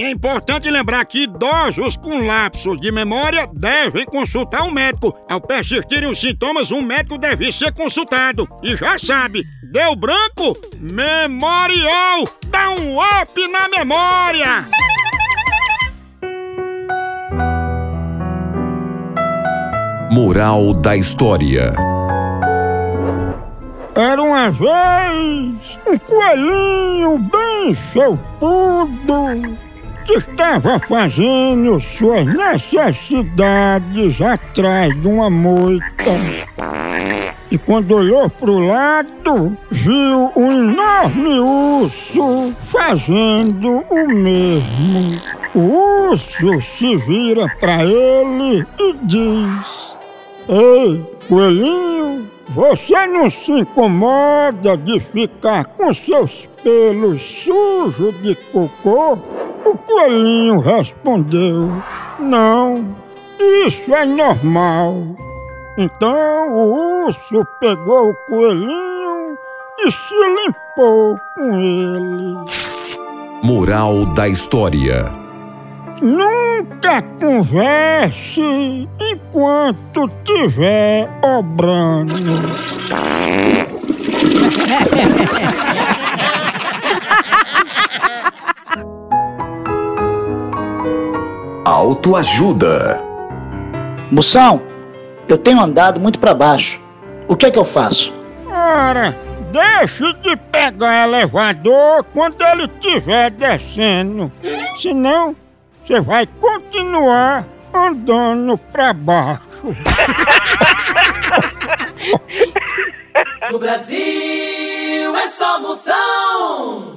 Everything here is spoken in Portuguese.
E é importante lembrar que idosos com lapsos de memória devem consultar um médico. Ao persistirem os sintomas, um médico deve ser consultado. E já sabe, deu branco? Memorial! Dá um up na memória! Moral da história. Era uma vez um coelhinho bem felpudo que estava fazendo suas necessidades atrás de uma moita. E quando olhou pro lado, viu um enorme urso fazendo o mesmo. O urso se vira para ele e diz: Ei, coelhinho, você não se incomoda de ficar com seus pelos sujos de cocô? O coelhinho respondeu: Não, isso é normal. Então o urso pegou o coelhinho e se limpou com ele. Moral da história. Nunca converse enquanto tiver obrando. Autoajuda. Moção, eu tenho andado muito para baixo. O que é que eu faço? Ora, deixe de pegar elevador quando ele estiver descendo. Senão, você vai continuar andando para baixo. No Brasil é só moção.